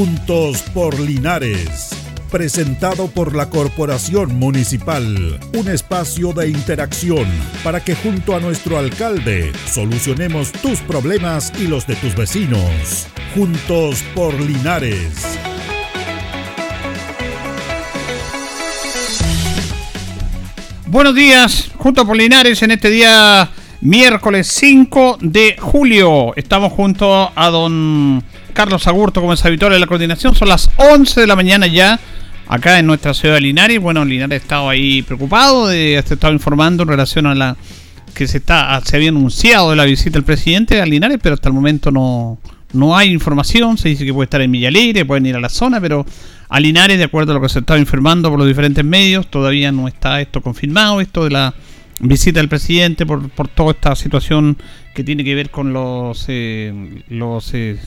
Juntos por Linares. Presentado por la Corporación Municipal. Un espacio de interacción para que junto a nuestro alcalde solucionemos tus problemas y los de tus vecinos. Juntos por Linares. Buenos días, junto por Linares en este día miércoles 5 de julio. Estamos junto a don Carlos Agurto como es habitual en la coordinación. Son las 11 de la mañana ya acá en nuestra ciudad de Linares. Bueno, Linares ha estado ahí preocupado, de, ha estado informando en relación a la que se está se había anunciado la visita del presidente a Linares, pero hasta el momento no, no hay información. Se dice que puede estar en Villa Alegre, pueden ir a la zona, pero a Linares, de acuerdo a lo que se estaba informando por los diferentes medios, todavía no está esto confirmado, esto de la visita del presidente por, por toda esta situación que tiene que ver con los, eh, los eh,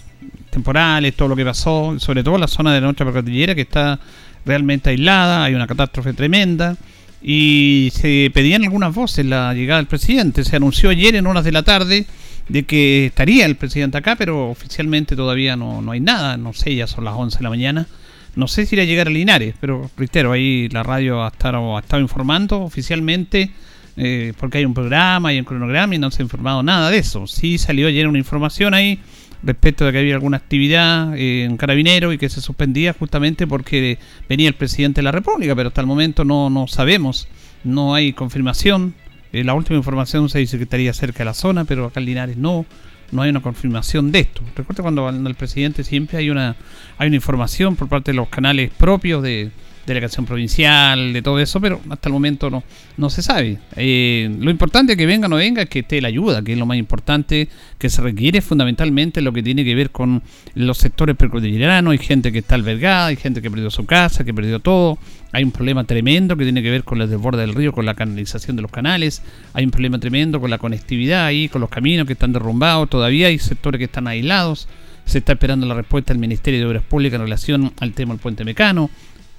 temporales, todo lo que pasó, sobre todo la zona de nuestra cordillera que está realmente aislada, hay una catástrofe tremenda y se pedían algunas voces la llegada del presidente. Se anunció ayer en horas de la tarde de que estaría el presidente acá, pero oficialmente todavía no, no hay nada, no sé, ya son las 11 de la mañana. No sé si irá a llegar a Linares, pero reitero, ahí la radio ha estado, ha estado informando oficialmente, eh, porque hay un programa y un cronograma y no se ha informado nada de eso. Sí salió ayer una información ahí respecto de que había alguna actividad eh, en Carabinero y que se suspendía justamente porque venía el presidente de la República, pero hasta el momento no, no sabemos, no hay confirmación. Eh, la última información se dice que estaría cerca de la zona, pero acá en Linares no no hay una confirmación de esto. Recuerda cuando el presidente siempre hay una hay una información por parte de los canales propios de delegación provincial, de todo eso, pero hasta el momento no, no se sabe. Eh, lo importante que venga o no venga es que esté la ayuda, que es lo más importante que se requiere fundamentalmente lo que tiene que ver con los sectores precordilleranos. Hay gente que está albergada, hay gente que perdió su casa, que perdió todo. Hay un problema tremendo que tiene que ver con el desborde del río, con la canalización de los canales. Hay un problema tremendo con la conectividad ahí, con los caminos que están derrumbados. Todavía hay sectores que están aislados. Se está esperando la respuesta del Ministerio de Obras Públicas en relación al tema del puente mecano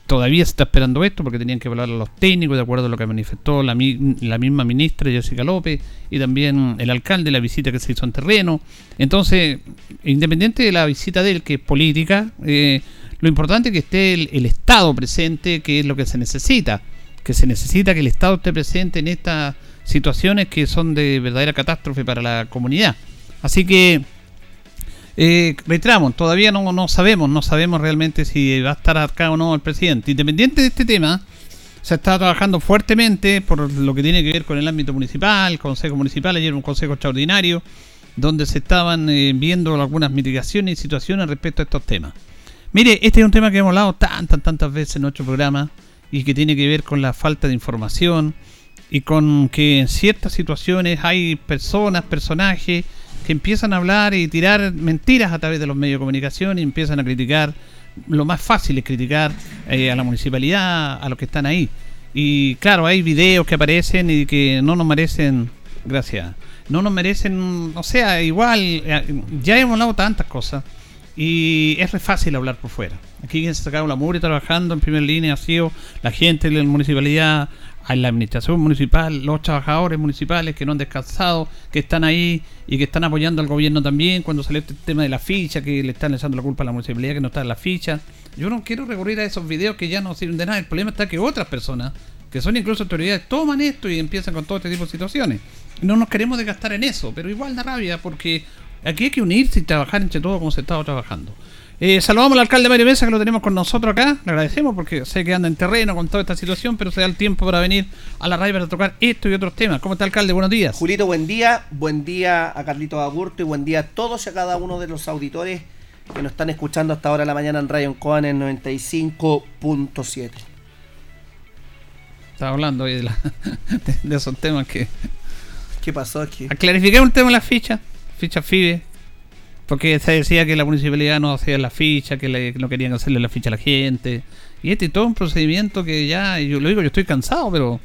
todavía se está esperando esto porque tenían que hablar a los técnicos de acuerdo a lo que manifestó la, la, misma ministra Jessica López y también el alcalde, la visita que se hizo en terreno. Entonces, independiente de la visita de él, que es política, eh, lo importante es que esté el, Estado presente, que es lo que se necesita, que se necesita que el Estado esté presente en estas situaciones que son de verdadera catástrofe para la comunidad. Así que eh, reiteramos, todavía no, no sabemos, no sabemos realmente si va a estar acá o no el presidente. Independiente de este tema, se está trabajando fuertemente por lo que tiene que ver con el ámbito municipal, consejo municipal, ayer un consejo extraordinario, donde se estaban eh, viendo algunas mitigaciones y situaciones respecto a estos temas. Mire, este es un tema que hemos hablado tantas, tantas veces en nuestro programa y que tiene que ver con la falta de información y con que en ciertas situaciones hay personas, personajes, que empiezan a hablar y tirar mentiras a través de los medios de comunicación y empiezan a criticar. Lo más fácil es criticar eh, a la municipalidad, a los que están ahí. Y claro, hay videos que aparecen y que no nos merecen, gracias, no nos merecen, o sea, igual, eh, ya hemos hablado tantas cosas y es re fácil hablar por fuera. Aquí quien se ha sacado la mugre trabajando en primera línea ha sido la gente de la municipalidad, a la administración municipal, los trabajadores municipales que no han descansado, que están ahí y que están apoyando al gobierno también cuando sale este tema de la ficha, que le están echando la culpa a la municipalidad que no está en la ficha. Yo no quiero recurrir a esos videos que ya no sirven de nada. El problema está que otras personas, que son incluso autoridades, toman esto y empiezan con todo este tipo de situaciones. No nos queremos desgastar en eso, pero igual da rabia porque aquí hay que unirse y trabajar entre todos como se estaba trabajando. Eh, saludamos al alcalde Mario Mesa que lo tenemos con nosotros acá. Le agradecemos porque sé que anda en terreno con toda esta situación, pero se da el tiempo para venir a la radio para tocar esto y otros temas. ¿Cómo está, alcalde? Buenos días. Julito, buen día. Buen día a Carlito Agurto y buen día a todos y a cada uno de los auditores que nos están escuchando hasta ahora en la mañana en Radio Coan en 95.7. Estaba hablando hoy de, de, esos temas que. ¿Qué pasó aquí? A clarificar un tema en la ficha, ficha FIBE, porque se decía que la municipalidad no hacía la ficha, que, no querían hacerle la ficha a la gente. Y este y todo un procedimiento que ya, yo lo digo, yo estoy cansado, pero.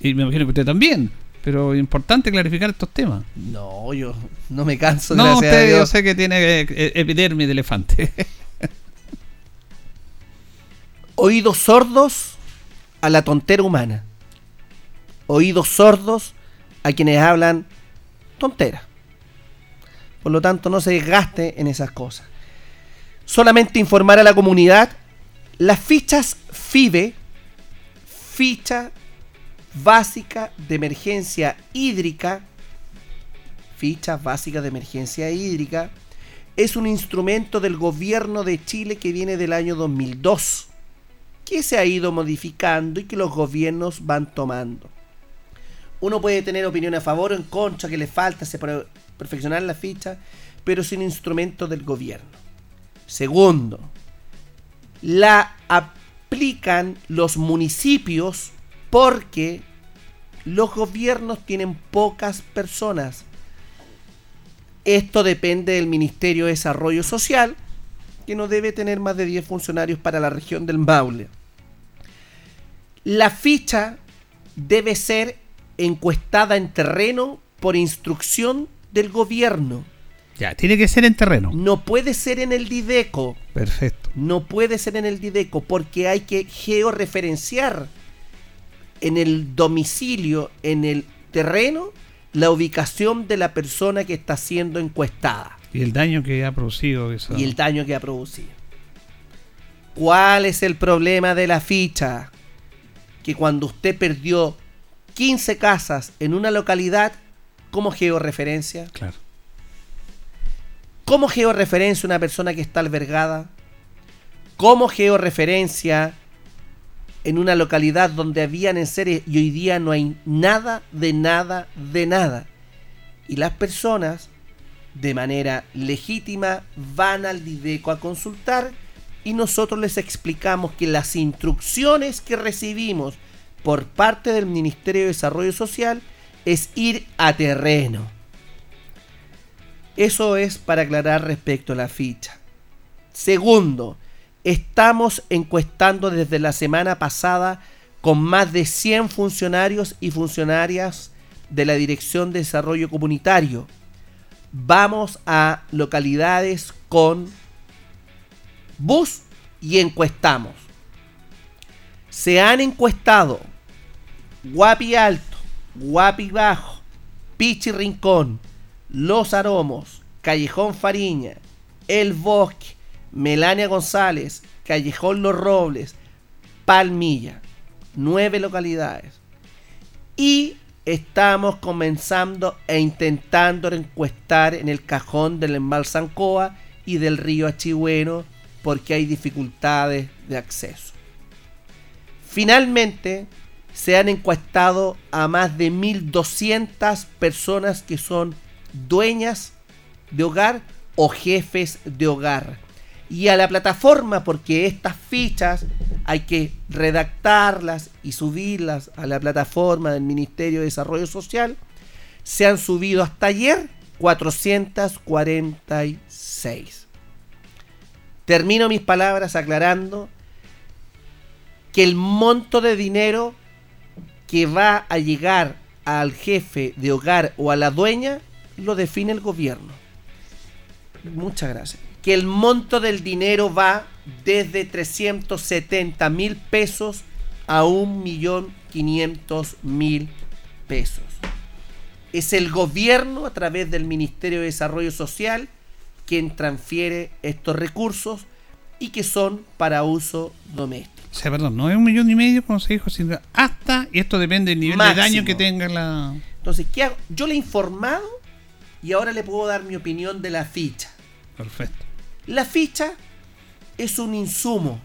Y me imagino que usted también. Pero importante clarificar estos temas. No, yo no me canso. No, usted yo sé que tiene epidermis de elefante. Oídos sordos a la tontera humana. Oídos sordos a quienes hablan tontera. Por lo tanto, no se desgaste en esas cosas. Solamente informar a la comunidad, las fichas FIBE, ficha básica de emergencia hídrica, ficha básica de emergencia hídrica, es un instrumento del gobierno de Chile que viene del año 2002, que se ha ido modificando y que los gobiernos van tomando. Uno puede tener opinión a favor o en contra, que le falta se perfeccionar la ficha, pero es un instrumento del gobierno. Segundo, la aplican los municipios porque los gobiernos tienen pocas personas esto depende del Ministerio de Desarrollo Social, que no debe tener más de 10 funcionarios para la región del Maule. La ficha debe ser encuestada en terreno por instrucción del gobierno. Ya, tiene que ser en terreno. No puede ser en el Dideco. Perfecto. No puede ser en el Dideco porque hay que georreferenciar en el domicilio, en el terreno, la ubicación de la persona que está siendo encuestada. Y el daño que ha producido eso. Y el daño que ha producido. ¿Cuál es el problema de la ficha? Que cuando usted perdió 15 casas en una localidad, ¿cómo georreferencia? Claro. ¿Cómo georreferencia una persona que está albergada? ¿Cómo georreferencia en una localidad donde habían en serie y hoy día no hay nada de nada de nada. Y las personas, de manera legítima, van al Dideco a consultar y nosotros les explicamos que las instrucciones que recibimos por parte del Ministerio de Desarrollo Social es ir a terreno. Eso es para aclarar respecto a la ficha. Segundo, Estamos encuestando desde la semana pasada con más de 100 funcionarios y funcionarias de la Dirección de Desarrollo Comunitario. Vamos a localidades con bus y encuestamos. Se han encuestado Guapi Alto, Guapi Bajo, Pichi Rincón, Los Aromos, Callejón Fariña, El Bosque, Melania González, Callejón Los Robles, Palmilla, nueve localidades. Y estamos comenzando e intentando encuestar en el cajón del Embalsancoa y del río Achigüeno porque hay dificultades de acceso. Finalmente, se han encuestado a más de 1.200 personas que son dueñas de hogar o jefes de hogar y a la plataforma porque estas fichas hay que redactarlas y subirlas a la plataforma del Ministerio de Desarrollo Social. Se han subido hasta ayer 446. Termino mis palabras aclarando que el monto de dinero que va a llegar al jefe de hogar o a la dueña lo define el gobierno. Muchas gracias que el monto del dinero va desde 370 mil pesos a 1.500.000 pesos. Es el gobierno a través del Ministerio de Desarrollo Social quien transfiere estos recursos y que son para uso doméstico. O sea, perdón, no es un millón y medio como se dijo, sino hasta, y esto depende del nivel de daño que tenga la... Entonces, ¿qué hago? Yo le he informado y ahora le puedo dar mi opinión de la ficha. Perfecto. La ficha es un insumo,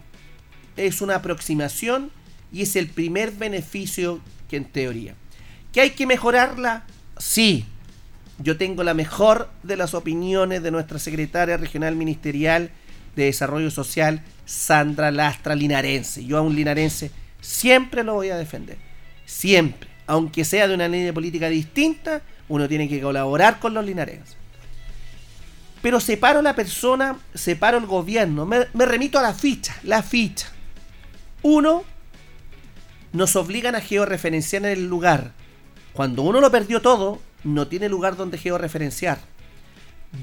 es una aproximación y es el primer beneficio que en teoría. ¿Que hay que mejorarla? Sí. Yo tengo la mejor de las opiniones de nuestra secretaria regional ministerial de Desarrollo Social, Sandra Lastra Linarense. Yo a un linarense siempre lo voy a defender. Siempre. Aunque sea de una línea política distinta, uno tiene que colaborar con los linarenses. Pero separo la persona, separo el gobierno. Me, remito a la ficha. La ficha. Uno, nos obligan a georreferenciar en el lugar. Cuando uno lo perdió todo, no tiene lugar donde georreferenciar.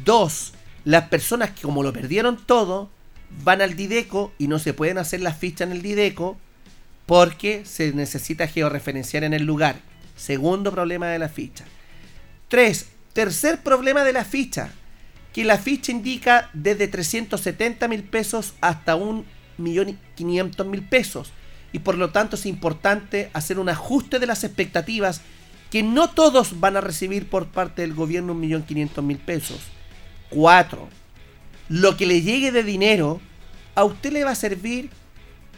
Dos, las personas que como lo perdieron todo, van al Dideco y no se pueden hacer las fichas en el Dideco porque se necesita georreferenciar en el lugar. Segundo problema de la ficha. Tres, tercer problema de la ficha que la ficha indica desde 370 mil pesos hasta 1.500.000 pesos. Y por lo tanto es importante hacer un ajuste de las expectativas que no todos van a recibir por parte del gobierno 1.500.000 pesos. 4. Lo que le llegue de dinero a usted le va a servir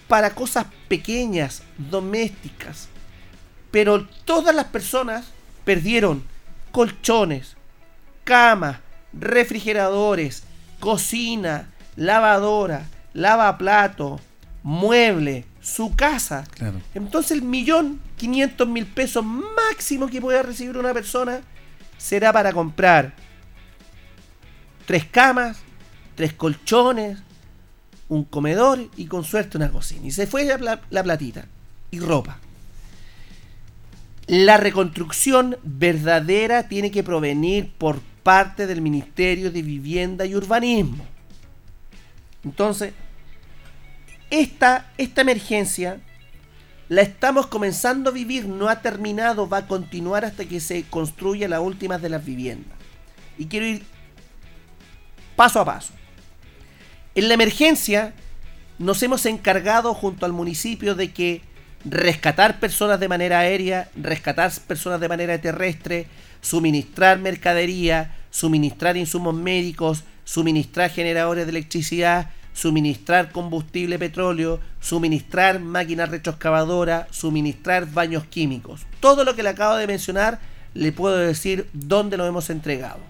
para cosas pequeñas, domésticas. Pero todas las personas perdieron colchones, camas, refrigeradores, cocina, lavadora, lavaplato, mueble, su casa. Entonces el millón quinientos mil pesos máximo que pueda recibir una persona será para comprar tres camas, tres colchones, un comedor y con suerte una cocina. Y se fue la, la platita y ropa. La reconstrucción verdadera tiene que provenir por parte del Ministerio de Vivienda y Urbanismo. Entonces, esta, esta emergencia la estamos comenzando a vivir, no ha terminado, va a continuar hasta que se construya la última de las viviendas. Y quiero ir paso a paso. En la emergencia nos hemos encargado junto al municipio de que rescatar personas de manera aérea, rescatar personas de manera terrestre, suministrar mercadería, suministrar insumos médicos, suministrar generadores de electricidad, suministrar combustible petróleo, suministrar máquinas retroexcavadoras, suministrar baños químicos. Todo lo que le acabo de mencionar, le puedo decir dónde lo hemos entregado.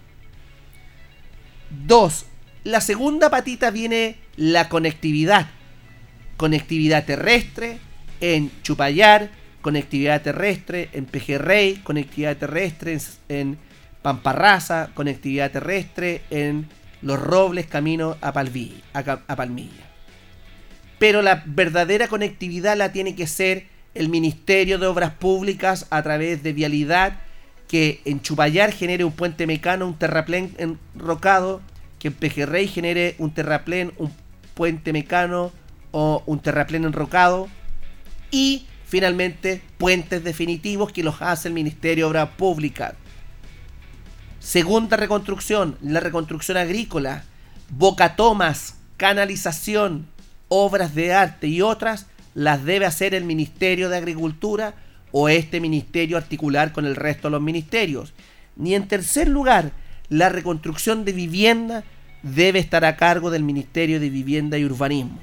Dos, la segunda patita viene la conectividad. Conectividad terrestre en Chupayar, conectividad terrestre en Pejerrey, conectividad terrestre en, Pamparraza, conectividad terrestre en Los Robles, camino a, a Palmilla. Pero la verdadera conectividad la tiene que ser el Ministerio de Obras Públicas a través de Vialidad, que en Chupayar genere un puente mecano, un terraplén enrocado, que en Pejerrey genere un terraplén, un puente mecano o un terraplén enrocado, y finalmente puentes definitivos que los hace el Ministerio de Obras Públicas. Segunda reconstrucción, la reconstrucción agrícola, bocatomas, canalización, obras de arte y otras las debe hacer el Ministerio de Agricultura o este ministerio articular con el resto de los ministerios. Ni en tercer lugar, la reconstrucción de vivienda debe estar a cargo del Ministerio de Vivienda y Urbanismo.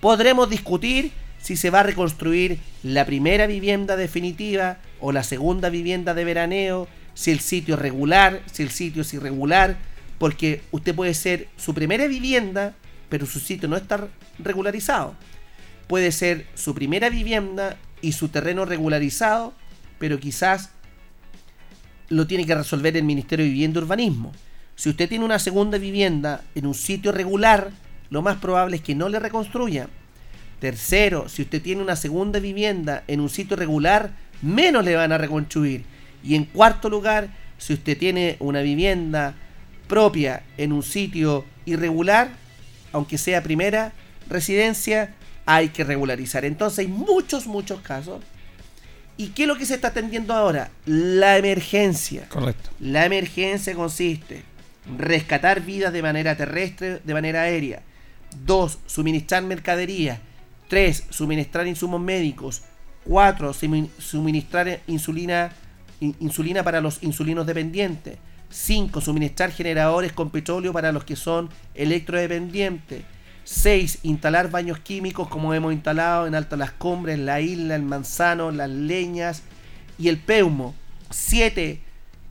Podremos discutir si se va a reconstruir la primera vivienda definitiva o la segunda vivienda de veraneo, si el sitio es regular, si el sitio es irregular, porque usted puede ser su primera vivienda, pero su sitio no está regularizado. Puede ser su primera vivienda y su terreno regularizado, pero quizás lo tiene que resolver el Ministerio de Vivienda y Urbanismo. Si usted tiene una segunda vivienda en un sitio regular, lo más probable es que no le reconstruya. Tercero, si usted tiene una segunda vivienda en un sitio regular, menos le van a reconstruir. Y en cuarto lugar, si usted tiene una vivienda propia en un sitio irregular, aunque sea primera residencia, hay que regularizar. Entonces hay muchos, muchos casos. ¿Y qué es lo que se está atendiendo ahora? La emergencia. Correcto. La emergencia consiste en rescatar vidas de manera terrestre, de manera aérea. Dos, suministrar mercadería 3. Suministrar insumos médicos. 4. Suministrar insulina, insulina para los insulinos dependientes. 5. Suministrar generadores con petróleo para los que son electrodependientes. 6. Instalar baños químicos como hemos instalado en Alto Las Cumbres, La Isla, El Manzano, Las Leñas y el Peumo. 7.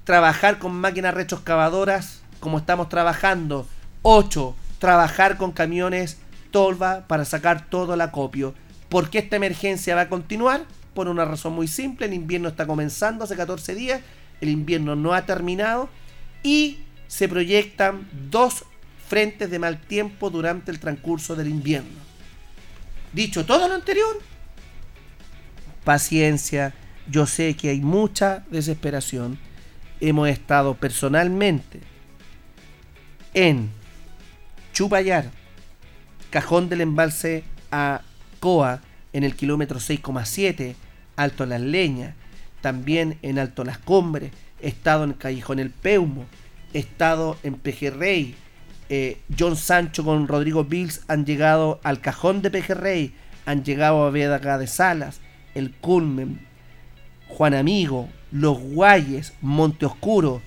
Trabajar con máquinas retroexcavadoras como estamos trabajando. 8. Trabajar con camiones tolva para sacar todo el acopio. ¿Por qué esta emergencia va a continuar? Por una razón muy simple, el invierno está comenzando hace 14 días, el invierno no ha terminado y se proyectan dos frentes de mal tiempo durante el transcurso del invierno. Dicho todo lo anterior, paciencia, yo sé que hay mucha desesperación. Hemos estado personalmente en Chupayar, cajón del embalse a Coa en el kilómetro 6,7, Alto Las Leñas, también en Alto Las Cumbres, he estado en Callejón El Peumo, he estado en Pejerrey. Eh, John Sancho con Rodrigo Bills han llegado al cajón de Pejerrey, han llegado a Vega de Salas, el Culmen, Juan Amigo, Los Guayes, Monte Oscuro.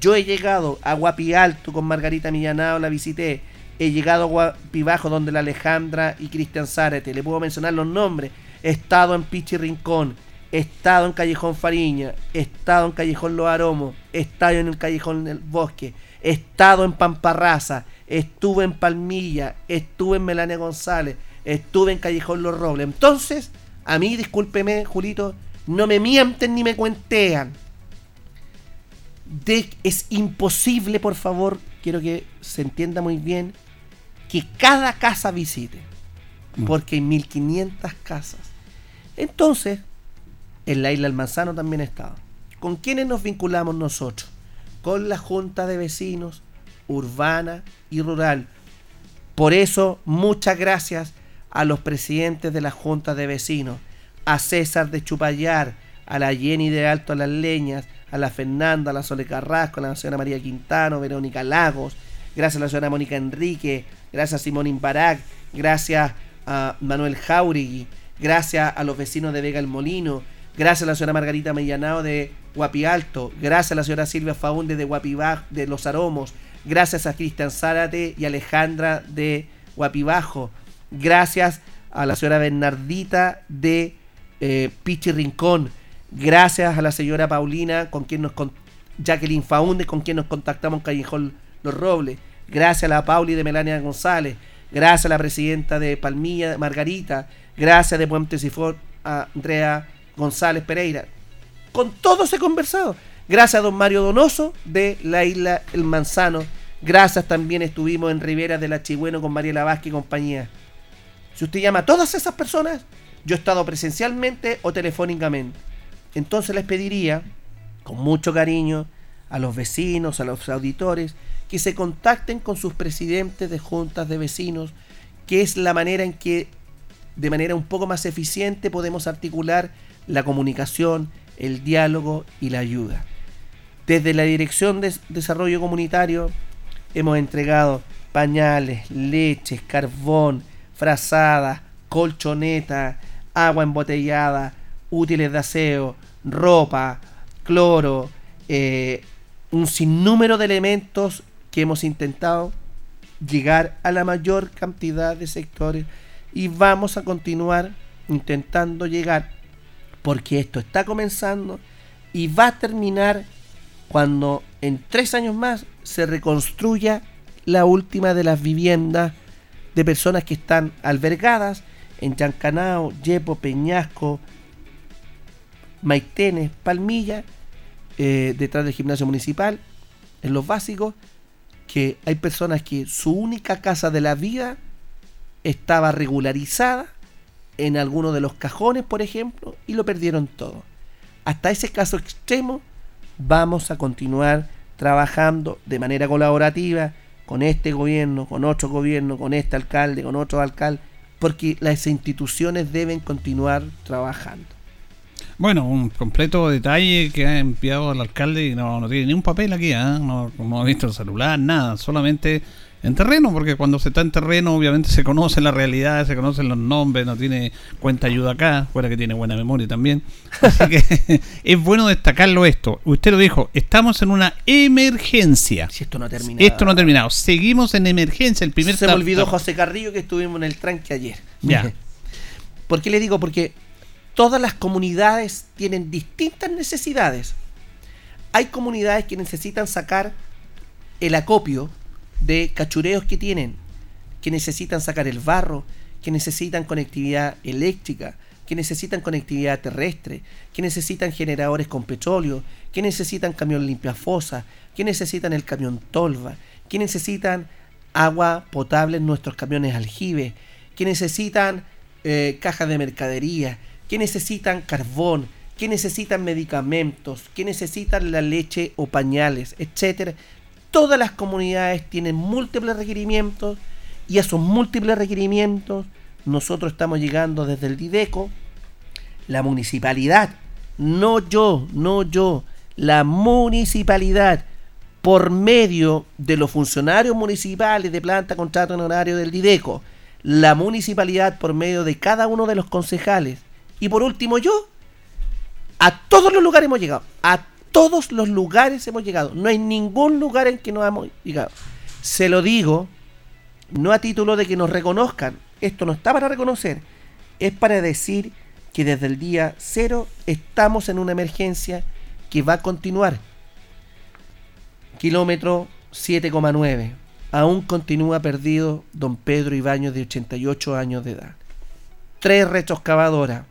Yo he llegado a Guapi Alto con Margarita Millanao, la visité. He llegado a Guapi Bajo donde la Alejandra y Cristian Zárate. Le puedo mencionar los nombres. He estado en Pichi Rincón. He estado en Callejón Fariña. He estado en Callejón Los Aromos. He estado en el Callejón del Bosque. He estado en Pamparraza. Estuve en Palmilla. Estuve en Melania González. Estuve en Callejón Los Robles. Entonces, a mí, discúlpeme, Julito, no me mienten ni me cuentean. De, es imposible, por favor, quiero que se entienda muy bien, que cada casa visite. Mm. Porque hay 1500 casas. Entonces, en la isla del Manzano también he estado. ¿Con quiénes nos vinculamos nosotros? Con la Junta de Vecinos, urbana y rural. Por eso, muchas gracias a los presidentes de la Junta de Vecinos, a César de Chupayar, a la Jenny de Alto Las Leñas, a la Fernanda, a la Sole Carrasco, a la señora María Quintano, Verónica Lagos, gracias a la señora Mónica Enrique, gracias a Simón Imbarac, gracias a Manuel Jauregui, gracias a los vecinos de Vega el Molino, gracias a la señora Margarita Mellanao de Guapi Alto, gracias a la señora Silvia Faunde de Guapi Bajo, de Los Aromos, gracias a Cristian Zárate y Alejandra de Guapi Bajo, gracias a la señora Bernardita de eh, Pichi Rincón, gracias a la señora Paulina, con quien nos con Jacqueline Faunde, con quien nos contactamos en Callejón Los Robles, gracias a la Pauli de Melania González, gracias a la presidenta de Palmilla, Margarita, gracias de Puente Andrea González Pereira. Con todos he conversado. Gracias a don Mario Donoso de la isla El Manzano. Gracias también estuvimos en Rivera de la Chigüeno con Mariela Vázquez y compañía. Si usted llama a todas esas personas, yo he estado presencialmente o telefónicamente. Entonces les pediría, con mucho cariño, a los vecinos, a los auditores, que se contacten con sus presidentes de juntas de vecinos, que es la manera en que, de manera un poco más eficiente, podemos articular la comunicación, el diálogo y la ayuda. Desde la Dirección de Desarrollo Comunitario hemos entregado pañales, leches, carbón, frazadas, colchoneta, agua embotellada, útiles de aseo, ropa, cloro, eh, un sinnúmero de elementos que hemos intentado llegar a la mayor cantidad de sectores y vamos a continuar intentando llegar porque esto está comenzando y va a terminar cuando en tres años más se reconstruya la última de las viviendas de personas que están albergadas en Chancanao, Yepo, Peñasco, Maitenes, Palmilla, eh, detrás del gimnasio municipal, en los básicos, que hay personas que su única casa de la vida estaba regularizada en alguno de los cajones, por ejemplo, y lo perdieron todo. Hasta ese caso extremo vamos a continuar trabajando de manera colaborativa con este gobierno, con otro gobierno, con este alcalde, con otro alcalde, porque las instituciones deben continuar trabajando. Bueno, un completo detalle que ha enviado el alcalde y no, no tiene ni un papel aquí, ¿eh? no, no ha visto el celular, nada, solamente en terreno, porque cuando se está en terreno obviamente se conoce la realidad, se conocen los nombres, no tiene cuenta ayuda acá, fuera que tiene buena memoria también. Así que es bueno destacarlo esto. Usted lo dijo, estamos en una emergencia. Si esto no ha terminado. Esto no ha terminado. Seguimos en emergencia. El primer Se me olvidó José Carrillo que estuvimos en el tranque ayer. Ya. ¿Por qué le digo? Porque todas las comunidades tienen distintas necesidades. Hay comunidades que necesitan sacar el acopio de cachureos que tienen, que necesitan sacar el barro, que necesitan conectividad eléctrica, que necesitan conectividad terrestre, que necesitan generadores con petróleo, que necesitan camión limpiafosa, que necesitan el camión tolva, que necesitan agua potable en nuestros camiones aljibe, que necesitan eh, cajas de mercadería, que necesitan carbón, que necesitan medicamentos, que necesitan la leche o pañales, etcétera. Todas las comunidades tienen múltiples requerimientos y a esos múltiples requerimientos nosotros estamos llegando desde el Dideco, la municipalidad, no yo, no yo, la municipalidad por medio de los funcionarios municipales de planta, contrato en del Dideco, la municipalidad por medio de cada uno de los concejales y por último yo, a todos los lugares hemos llegado, a todos los lugares hemos llegado, no hay ningún lugar en que no hemos llegado. Se lo digo, no a título de que nos reconozcan, esto no está para reconocer, es para decir que desde el día cero estamos en una emergencia que va a continuar. Kilómetro 7,9. Aún continúa perdido don Pedro Ibaños de 88 años de edad. Tres retroexcavadoras.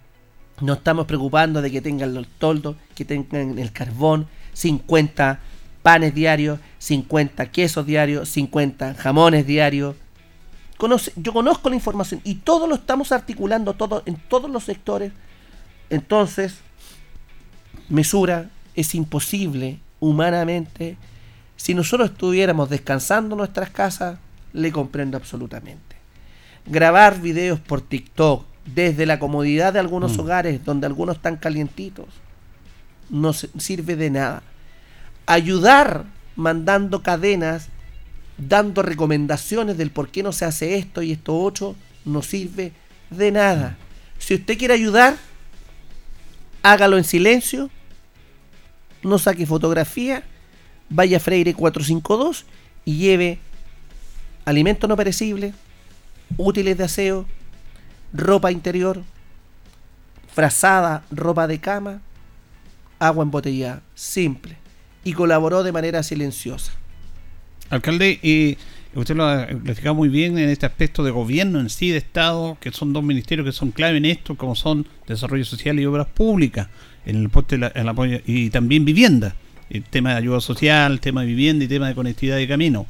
No estamos preocupando de que tengan los toldos, que tengan el carbón, 50 panes diarios, 50 quesos diarios, 50 jamones diarios, yo conozco la información y todo lo estamos articulando todo, en todos los sectores. Entonces, mesura es imposible humanamente. Si nosotros estuviéramos descansando en nuestras casas, le comprendo absolutamente. Grabar videos por TikTok desde la comodidad de algunos mm. hogares donde algunos están calientitos no sirve de nada. Ayudar mandando cadenas dando recomendaciones del por qué no se hace esto y esto otro, no sirve de nada. Si usted quiere ayudar, hágalo en silencio, no saque fotografía, vaya a Freire 452 y lleve alimento no perecible, útiles de aseo, ropa interior, frazada, ropa de cama, agua embotellada, simple, y colaboró de manera silenciosa. Alcalde, y usted lo ha explicado muy bien en este aspecto de gobierno en sí, de Estado, que son dos ministerios que son clave en esto, como son Desarrollo Social y Obras Públicas, en el, apoyo, y también vivienda, el tema de ayuda social, tema de vivienda y tema de conectividad de camino.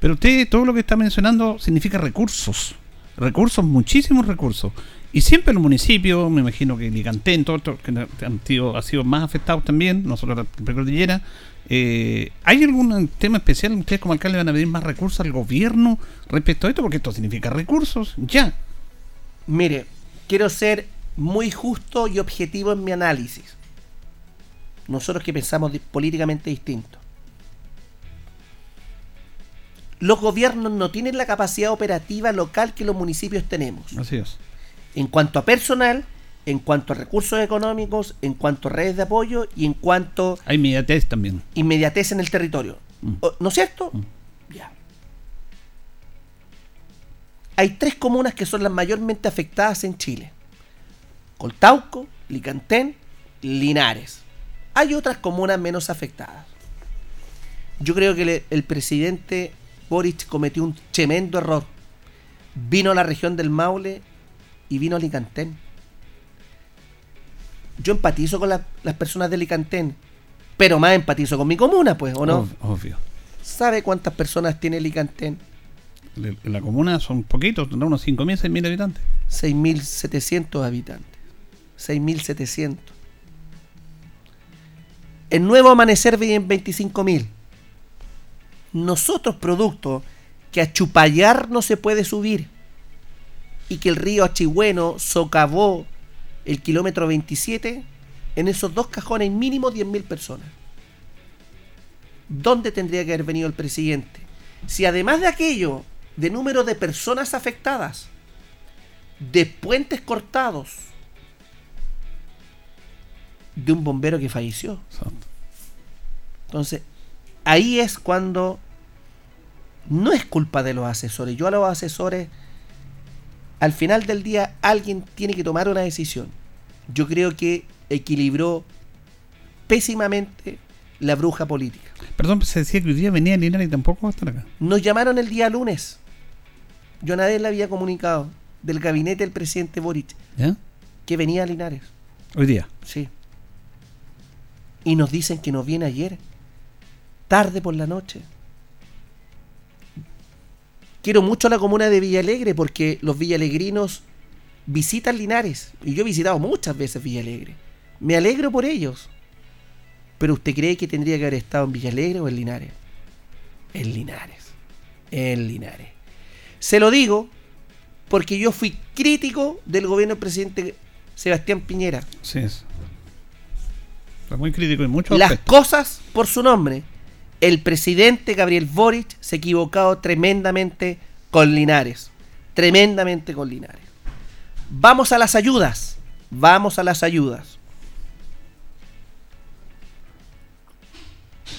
Pero usted, todo lo que está mencionando significa recursos, recursos, muchísimos recursos. Y siempre los municipios, me imagino que Licantén, todo esto, que han sido, ha sido más afectados también, nosotros la cordillera, eh, ¿Hay algún tema especial? ¿Ustedes como alcalde van a pedir más recursos al gobierno respecto a esto? Porque esto significa recursos, ya. Mire, quiero ser muy justo y objetivo en mi análisis. Nosotros que pensamos políticamente distinto. Los gobiernos no tienen la capacidad operativa local que los municipios tenemos. Así es. En cuanto a personal, en cuanto a recursos económicos, en cuanto a redes de apoyo y en cuanto... A inmediatez también. Inmediatez en el territorio. Mm. ¿No es cierto? Mm. Ya. Hay tres comunas que son las mayormente afectadas en Chile. Coltauco, Licantén, Linares. Hay otras comunas menos afectadas. Yo creo que el presidente Boric cometió un tremendo error. Vino a la región del Maule y vino a Licantén yo empatizo con las personas de Licantén, pero más empatizo con mi comuna, pues, ¿o no? Obvio. ¿Sabe cuántas personas tiene Licantén? En la comuna son poquitos, tendrá unos 5.000, 6.000 habitantes. 6.700 habitantes. 6.700. El nuevo amanecer viene en 25.000. Nosotros, producto que a Chupayar no se puede subir y que el río Achigüeno socavó el kilómetro 27, en esos dos cajones mínimo 10.000 personas. ¿Dónde tendría que haber venido el presidente? Si además de aquello, de número de personas afectadas, de puentes cortados, de un bombero que falleció. Entonces, ahí es cuando no es culpa de los asesores. Yo a los asesores al final del día alguien tiene que tomar una decisión. Yo creo que equilibró pésimamente la bruja política. Perdón, se decía que hoy día venía Linares y tampoco va a estar acá. Nos llamaron el día lunes. Yo a nadie le había comunicado del gabinete del presidente Boric que venía a Linares. Hoy día. Sí. Y nos dicen que nos viene ayer, tarde por la noche quiero mucho la comuna de Villalegre porque los villalegrinos visitan Linares. Y yo he visitado muchas veces Villalegre. Me alegro por ellos. Pero usted cree que tendría que haber estado en Villalegre o en Linares? En Linares. En Linares. Se lo digo porque yo fui crítico del gobierno del presidente Sebastián Piñera. Sí, es. Fue muy crítico y mucho. Las cosas por su nombre. El presidente Gabriel Boric se ha equivocado tremendamente con Linares. Tremendamente con Linares. Vamos a las ayudas. Vamos a las ayudas.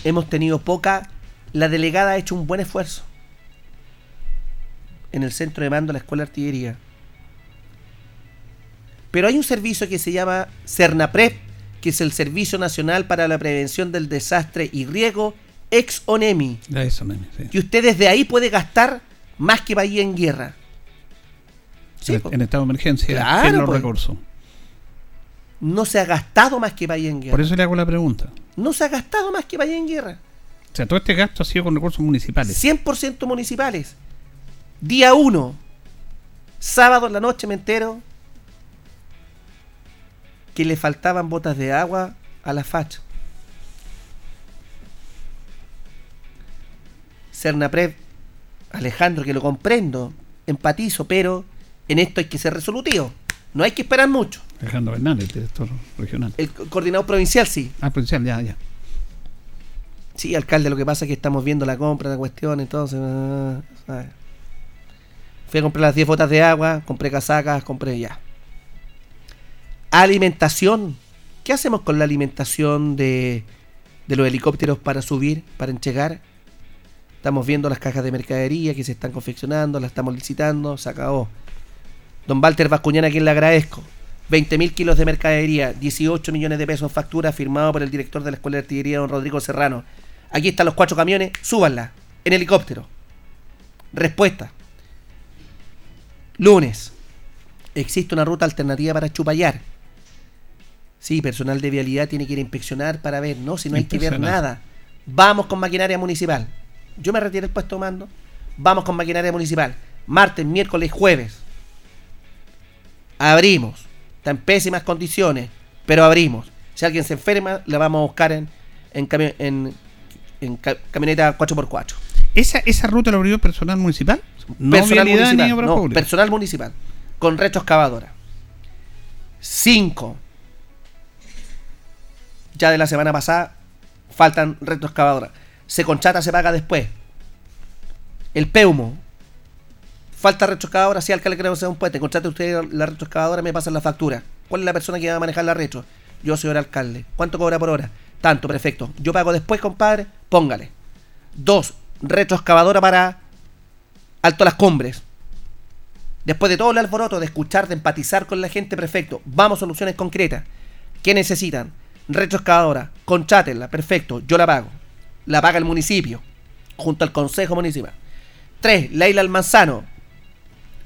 Hemos tenido poca. La delegada ha hecho un buen esfuerzo en el centro de mando de la Escuela de Artillería. Pero hay un servicio que se llama CERNAPREP, que es el Servicio Nacional para la Prevención del Desastre y Riego, ex ONEMI. Eso, nene, sí. Y usted desde ahí puede gastar más que Bahía en guerra. Sí, en, estado de emergencia, Claro, los pues. recursos. no se ha gastado más que Bahía en guerra. Por eso le hago la pregunta. No se ha gastado más que Bahía en guerra. O sea, todo este gasto ha sido con recursos municipales. 100% municipales. Día 1. Sábado en la noche me entero que le faltaban botas de agua a la facha. Cernaprev, Alejandro, que lo comprendo, empatizo, pero en esto hay que ser resolutivo. No hay que esperar mucho. Alejandro Bernal, el director regional. El co- coordinador provincial sí. Ah, provincial, ya, ya. Sí, alcalde, lo que pasa es que estamos viendo la compra, la cuestión, entonces... ah, ¿sabes? Fui a comprar las 10 botas de agua, compré casacas, compré ya. Alimentación. ¿Qué hacemos con la alimentación de, de los helicópteros para subir, para entregar? Estamos viendo las cajas de mercadería que se están confeccionando, las estamos licitando, se acabó. Don Walter Vascuñana, a quien le agradezco. 20.000 kilos de mercadería, 18 millones de pesos en factura, firmado por el director de la Escuela de Artillería, don Rodrigo Serrano. Aquí están los cuatro camiones, súbanla, en helicóptero. Respuesta. Lunes. Existe una ruta alternativa para Chupayar. Sí, personal de vialidad tiene que ir a inspeccionar para ver, no, si no hay que ver nada. Vamos con maquinaria municipal. Yo me retiré el puesto de mando. Vamos con maquinaria municipal. Martes, miércoles, jueves. Abrimos. Está en pésimas condiciones, pero abrimos. Si alguien se enferma, la vamos a buscar en, en, cami- en, en ca- camioneta 4x4. ¿Esa, ¿Esa ruta la abrió personal municipal? No personal municipal. ni no, personal municipal. Con retroexcavadora. 5. Ya de la semana pasada faltan retroexcavadoras. Se contrata, se paga después. El Peumo. Falta retroexcavadora, si alcalde queremos hacer un puente. Contrate usted la retroexcavadora, me pasan la factura. ¿Cuál es la persona que va a manejar la retro? Yo, señor alcalde. ¿Cuánto cobra por hora? Tanto, perfecto. Yo pago después, compadre. Póngale. Dos, retroexcavadora para Alto Las Cumbres. Después de todo el alboroto, de escuchar, de empatizar con la gente, perfecto. Vamos, soluciones concretas. ¿Qué necesitan? Retroexcavadora. Conchátenla, perfecto. Yo la pago. La paga el municipio, junto al Consejo Municipal. 3. Leila Almanzano.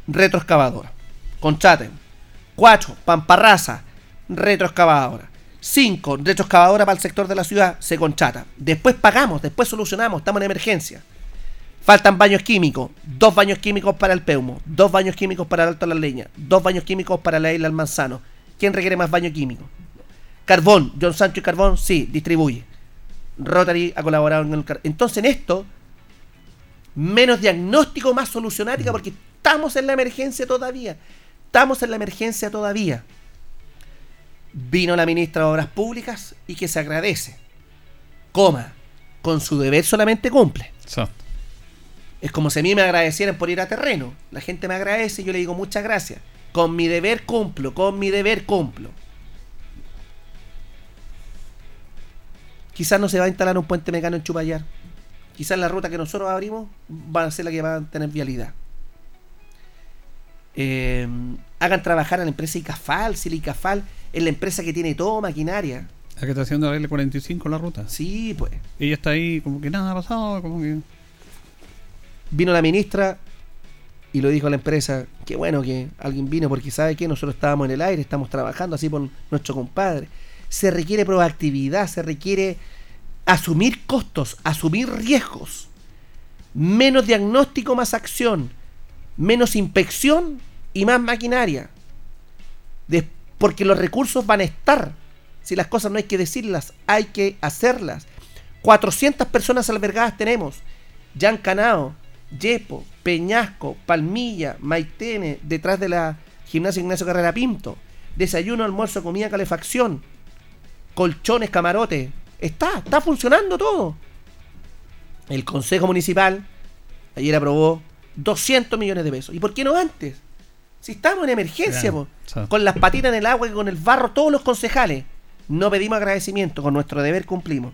Retroexcavadora. Conchaten. 4. Pamparraza. Retroexcavadora. 5. Retroexcavadora para el sector de la ciudad. Se conchata. Después pagamos, después solucionamos. Estamos en emergencia. Faltan baños químicos. Dos baños químicos para el Peumo. Dos baños químicos para el Alto de la Leña. Dos baños químicos para la isla Almanzano. ¿Quién requiere más baño químico? Carbón. John Sancho y Carbón, sí, distribuye. Rotary ha colaborado en el Entonces en esto, menos diagnóstico, más solucionática, porque estamos en la emergencia todavía. Estamos en la emergencia todavía. Vino la ministra de Obras Públicas y que se agradece. Coma, con su deber solamente cumple. Es como si a mí me agradecieran por ir a terreno. La gente me agradece y yo le digo muchas gracias. Con mi deber cumplo, con mi deber cumplo. Quizás no se va a instalar un puente mecano en Chupayar. Quizás la ruta que nosotros abrimos va a ser la que va a tener vialidad. Eh, hagan trabajar a la empresa ICAFAL, si la ICAFAL es la empresa que tiene todo maquinaria. La que está haciendo la L45 la ruta. Sí, pues. Ella está ahí como que nada ha pasado, como que... vino la ministra y lo dijo a la empresa, qué bueno que alguien vino porque sabe que nosotros estábamos en el aire, estamos trabajando así por nuestro compadre. Se requiere proactividad, se requiere asumir costos, asumir riesgos. Menos diagnóstico, más acción. Menos inspección y más maquinaria. Porque los recursos van a estar. Si las cosas no hay que decirlas, hay que hacerlas. 400 personas albergadas tenemos. Jan Canao, Yepo, Peñasco, Palmilla, Maitene, detrás de la gimnasia Ignacio Carrera Pinto. Desayuno, almuerzo, comida, calefacción. Colchones, camarote. Está, está funcionando todo. El Consejo Municipal ayer aprobó 200 millones de pesos. ¿Y por qué no antes? Si estamos en emergencia, po. con las patitas en el agua y con el barro, todos los concejales. No pedimos agradecimiento, con nuestro deber cumplimos.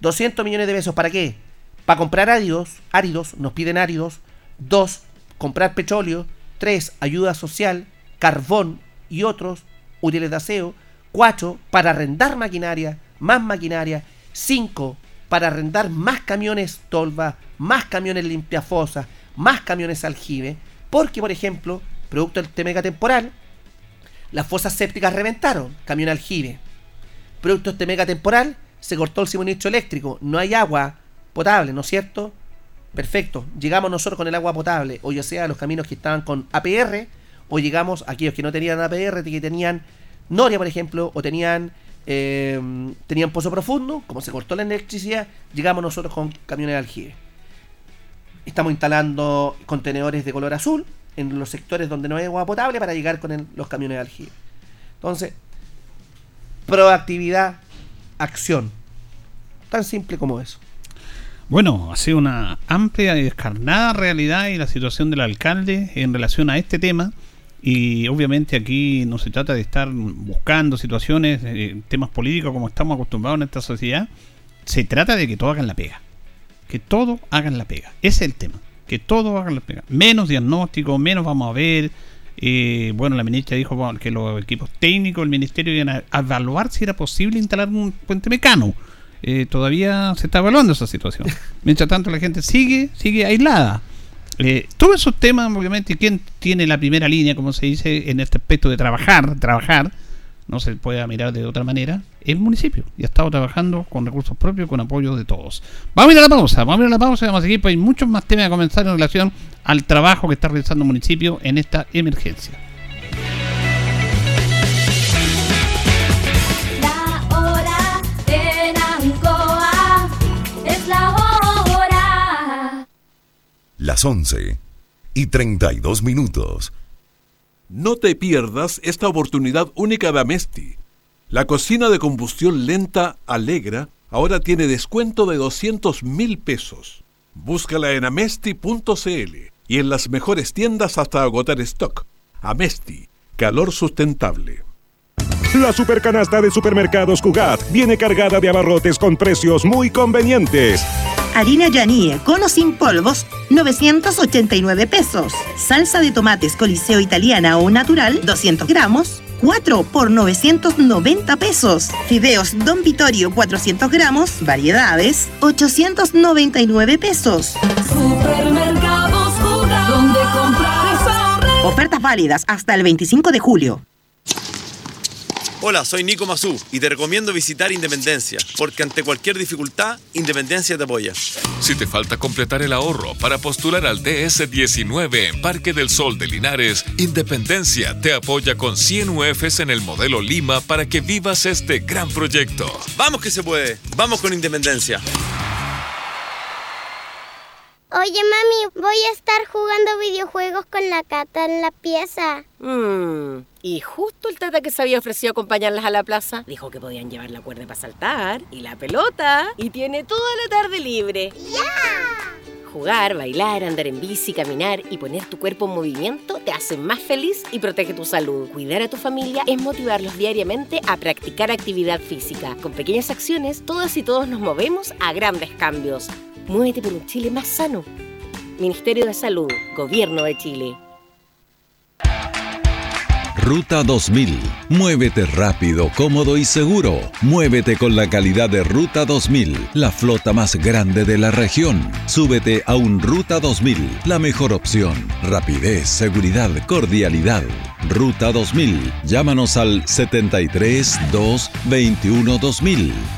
200 millones de pesos, ¿para qué? Para comprar áridos, áridos, nos piden áridos. Dos, comprar petróleo. Tres, ayuda social, carbón y otros útiles de aseo. Cuatro, para arrendar maquinaria, más maquinaria. Cinco, para arrendar más camiones tolva, más camiones limpiafosas, más camiones aljibe. Porque, por ejemplo, producto del temega temporal, las fosas sépticas reventaron, camión aljibe. Producto de este mega temporal, se cortó el suministro eléctrico, no hay agua potable, ¿no es cierto? Perfecto, llegamos nosotros con el agua potable, o ya sea los caminos que estaban con APR, o llegamos a aquellos que no tenían APR, que tenían Noria, por ejemplo, o tenían eh, tenían pozo profundo, como se cortó la electricidad, llegamos nosotros con camiones de aljibe. Estamos instalando contenedores de color azul en los sectores donde no hay agua potable para llegar con el- los camiones de aljibe. Entonces, proactividad, acción. Tan simple como eso. Bueno, ha sido una amplia y descarnada realidad y la situación del alcalde en relación a este tema. Y obviamente aquí no se trata de estar buscando situaciones, eh, temas políticos como estamos acostumbrados en esta sociedad. Se trata de que todos hagan la pega. Que todos hagan la pega. Ese es el tema. Que todos hagan la pega. Menos diagnóstico, menos vamos a ver. Eh, bueno, la ministra dijo bueno, que los equipos técnicos del ministerio iban a a evaluar si era posible instalar un puente mecano. Eh, todavía se está evaluando esa situación. Mientras tanto, la gente sigue, sigue aislada. Eh, todos esos temas, obviamente, ¿quién tiene la primera línea, como se dice, en este aspecto de trabajar, trabajar, no se puede mirar de otra manera, el municipio. Y ha estado trabajando con recursos propios, con apoyo de todos. Vamos a ir a la pausa, vamos a ir a la pausa y vamos a seguir, pues hay muchos más temas a comenzar en relación al trabajo que está realizando el municipio en esta emergencia. Las 11 y 32 minutos. No te pierdas esta oportunidad única de Amesti. La cocina de combustión lenta Alegra ahora tiene descuento de 200 mil pesos. Búscala en amesti.cl y en las mejores tiendas hasta agotar stock. Amesti, calor sustentable. La supercanasta de supermercados Cugat viene cargada de abarrotes con precios muy convenientes. Harina Yanie, cono sin polvos, 989 pesos. Salsa de tomates coliseo italiana o natural, 200 gramos, 4 por 990 pesos. Fideos Don Vittorio, 400 gramos, variedades, 899 pesos. Supermercados. Ofertas válidas hasta el 25 de julio. Hola, soy Nico Mazú y te recomiendo visitar Independencia, porque ante cualquier dificultad, Independencia te apoya. Si te falta completar el ahorro para postular al DS19 en Parque del Sol de Linares, Independencia te apoya con 100 UFs en el modelo Lima para que vivas este gran proyecto. ¡Vamos que se puede! ¡Vamos con Independencia! Oye, mami, voy a estar jugando videojuegos con la Cata en la pieza. Mm, y justo el tata que se había ofrecido acompañarlas a la plaza dijo que podían llevar la cuerda para saltar y la pelota y tiene toda la tarde libre. Jugar, bailar, andar en bici, caminar y poner tu cuerpo en movimiento te hace más feliz y protege tu salud. Cuidar a tu familia es motivarlos diariamente a practicar actividad física. Con pequeñas acciones, todas y todos nos movemos a grandes cambios. Muévete por un Chile más sano. Ministerio de Salud, Gobierno de Chile. Ruta 2000. Muévete rápido, cómodo y seguro. Muévete con la calidad de Ruta 2000, la flota más grande de la región. Súbete a un Ruta 2000, la mejor opción. Rapidez, seguridad, cordialidad. Ruta 2000. Llámanos al 73 2 21 2000.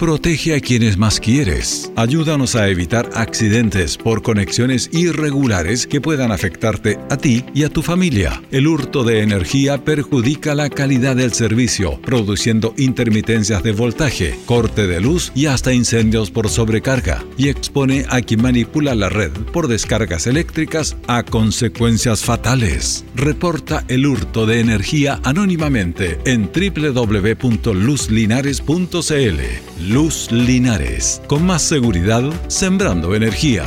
Protege a quienes más quieres. Ayúdanos a evitar accidentes por conexiones irregulares que puedan afectarte a ti y a tu familia. El hurto de energía perjudica la calidad del servicio, produciendo intermitencias de voltaje, corte de luz y hasta incendios por sobrecarga, y expone a quien manipula la red por descargas eléctricas a consecuencias fatales. Reporta el hurto de energía anónimamente en www.luzlinares.cl. Luz Linares, con más seguridad, sembrando energía.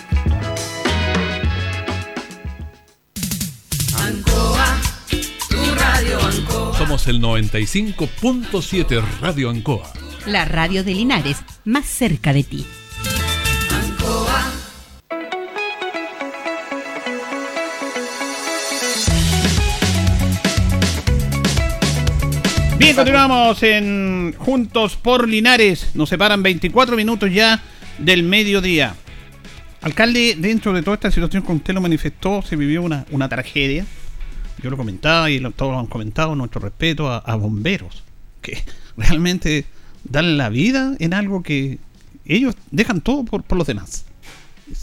Somos el 95.7 Radio Ancoa. La radio de Linares, más cerca de ti. Ancoa. Bien, continuamos en Juntos por Linares. Nos separan 24 minutos ya del mediodía. Alcalde, dentro de toda esta situación que usted lo manifestó, se vivió una, una tragedia. Yo lo comentaba y todos lo han comentado, nuestro respeto a, a bomberos, que realmente dan la vida en algo que ellos dejan todo por, por los demás.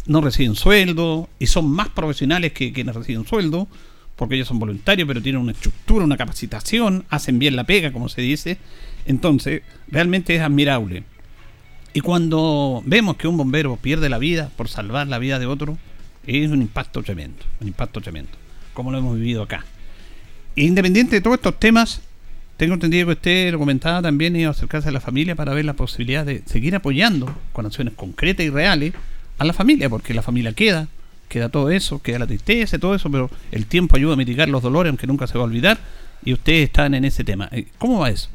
No reciben sueldo y son más profesionales que quienes reciben sueldo, porque ellos son voluntarios, pero tienen una estructura, una capacitación, hacen bien la pega, como se dice. Entonces, realmente es admirable. Y cuando vemos que un bombero pierde la vida por salvar la vida de otro, es un impacto tremendo, un impacto tremendo, como lo hemos vivido acá. Independiente de todos estos temas, tengo entendido que usted lo comentaba también, a acercarse a la familia para ver la posibilidad de seguir apoyando con acciones concretas y reales a la familia, porque la familia queda, queda todo eso, queda la tristeza, todo eso, pero el tiempo ayuda a mitigar los dolores, aunque nunca se va a olvidar, y ustedes están en ese tema. Eh, ¿Cómo va eso?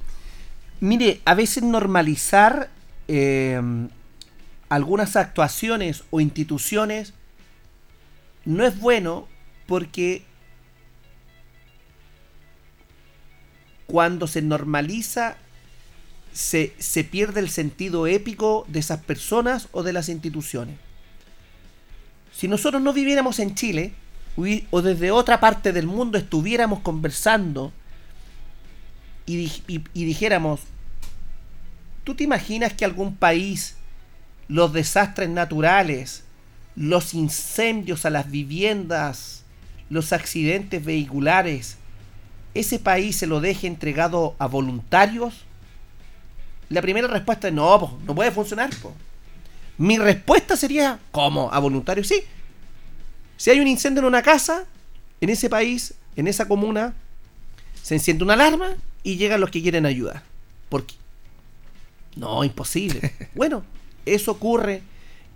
Mire, a veces normalizar eh, algunas actuaciones o instituciones no es bueno porque cuando se normaliza se, se pierde el sentido épico de esas personas o de las instituciones. Si nosotros no viviéramos en Chile o desde otra parte del mundo estuviéramos conversando y, y- y dijéramos, ¿tú te imaginas que algún país los desastres naturales, los incendios a las viviendas, los accidentes vehiculares, ese país se lo deje entregado a voluntarios? La primera respuesta es no, po, no puede funcionar. po". Mi respuesta sería, ¿cómo? ¿A voluntarios? Sí. Si hay un incendio en una casa, en ese país, en esa comuna, se enciende una alarma y llegan los que quieren ayuda. ¿Por qué? No, imposible. bueno, eso ocurre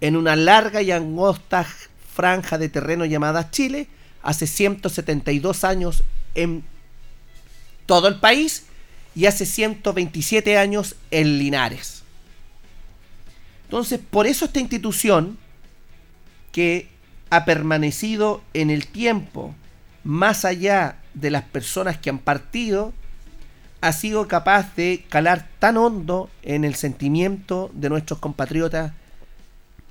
en una larga y angosta franja de terreno llamada Chile hace 172 años en todo el país y hace 127 años en Linares. Entonces, por eso esta institución que ha permanecido en el tiempo más allá de las personas que han partido, ha sido capaz de calar tan hondo en el sentimiento de nuestros compatriotas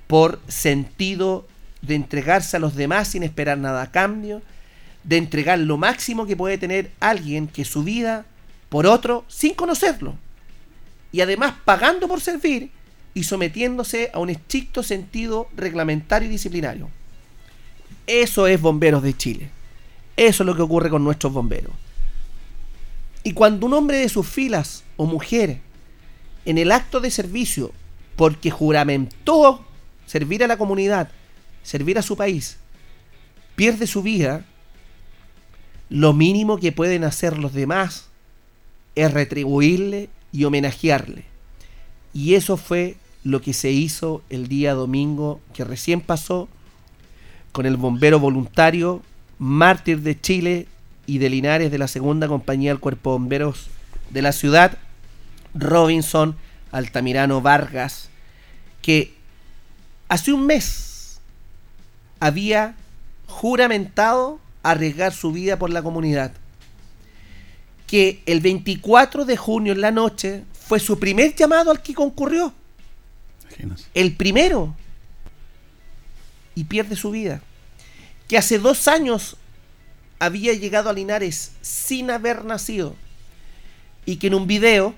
por sentido de entregarse a los demás sin esperar nada a cambio, de entregar lo máximo que puede tener alguien que su vida por otro sin conocerlo, y además pagando por servir y sometiéndose a un estricto sentido reglamentario y disciplinario. Eso es Bomberos de Chile. Eso es lo que ocurre con nuestros bomberos. Y cuando un hombre de sus filas o mujer en el acto de servicio, porque juramentó servir a la comunidad, servir a su país, pierde su vida, lo mínimo que pueden hacer los demás es retribuirle y homenajearle. Y eso fue lo que se hizo el día domingo que recién pasó con el bombero voluntario, mártir de Chile y de Linares de la segunda compañía del Cuerpo de Bomberos de la ciudad, Robinson Altamirano Vargas, que hace un mes había juramentado arriesgar su vida por la comunidad. Que el 24 de junio en la noche fue su primer llamado al que concurrió. El primero. Y pierde su vida. Que hace dos años había llegado a Linares sin haber nacido. Y que en un video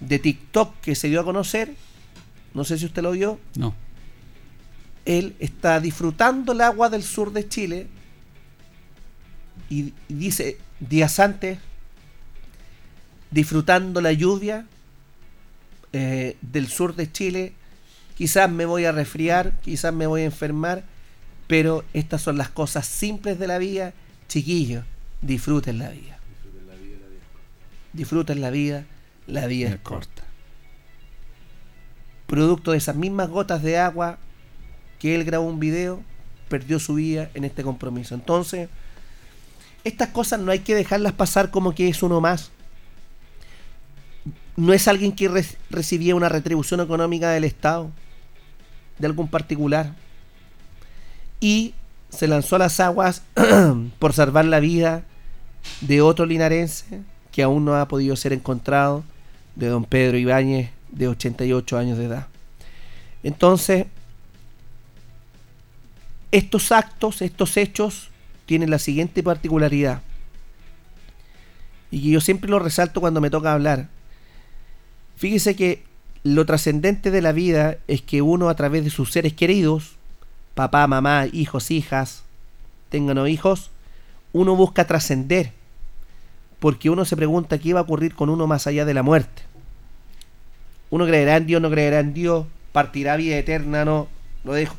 de TikTok que se dio a conocer, no sé si usted lo vio, No. él está disfrutando el agua del sur de Chile y dice días antes disfrutando la lluvia eh, del sur de Chile quizás me voy a resfriar quizás me voy a enfermar pero estas son las cosas simples de la vida chiquillos disfruten la vida disfruten la vida la vida es corta producto de esas mismas gotas de agua que él grabó un video, perdió su vida en este compromiso. Entonces, estas cosas no hay que dejarlas pasar como que es uno más. No es alguien que re- recibía una retribución económica del Estado, de algún particular. Y se lanzó a las aguas por salvar la vida de otro linarense que aún no ha podido ser encontrado, de don Pedro Ibáñez, de 88 años de edad. Entonces, estos actos, estos hechos, tienen la siguiente particularidad. Y que yo siempre lo resalto cuando me toca hablar. Fíjese que lo trascendente de la vida es que uno a través de sus seres queridos, papá, mamá, hijos, hijas, tengan o hijos, uno busca trascender. Porque uno se pregunta qué va a ocurrir con uno más allá de la muerte. Uno creerá en Dios, no creerá en Dios, partirá vida eterna, no, lo dejo,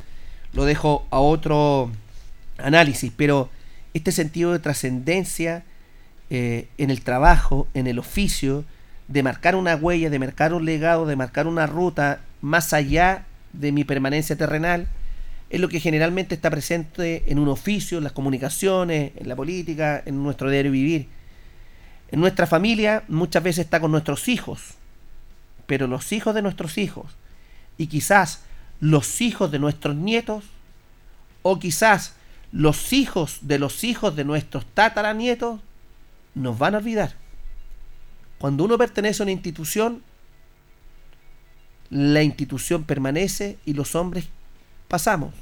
lo dejo a otro análisis, pero este sentido de trascendencia eh, en el trabajo, en el oficio, de marcar una huella, de marcar un legado, de marcar una ruta más allá de mi permanencia terrenal, es lo que generalmente está presente en un oficio, en las comunicaciones, en la política, en nuestro diario vivir. En nuestra familia muchas veces está con nuestros hijos, pero los hijos de nuestros hijos y quizás los hijos de nuestros nietos o quizás los hijos de los hijos de nuestros tataranietos nos van a olvidar. Cuando uno pertenece a una institución, la institución permanece y los hombres pasamos.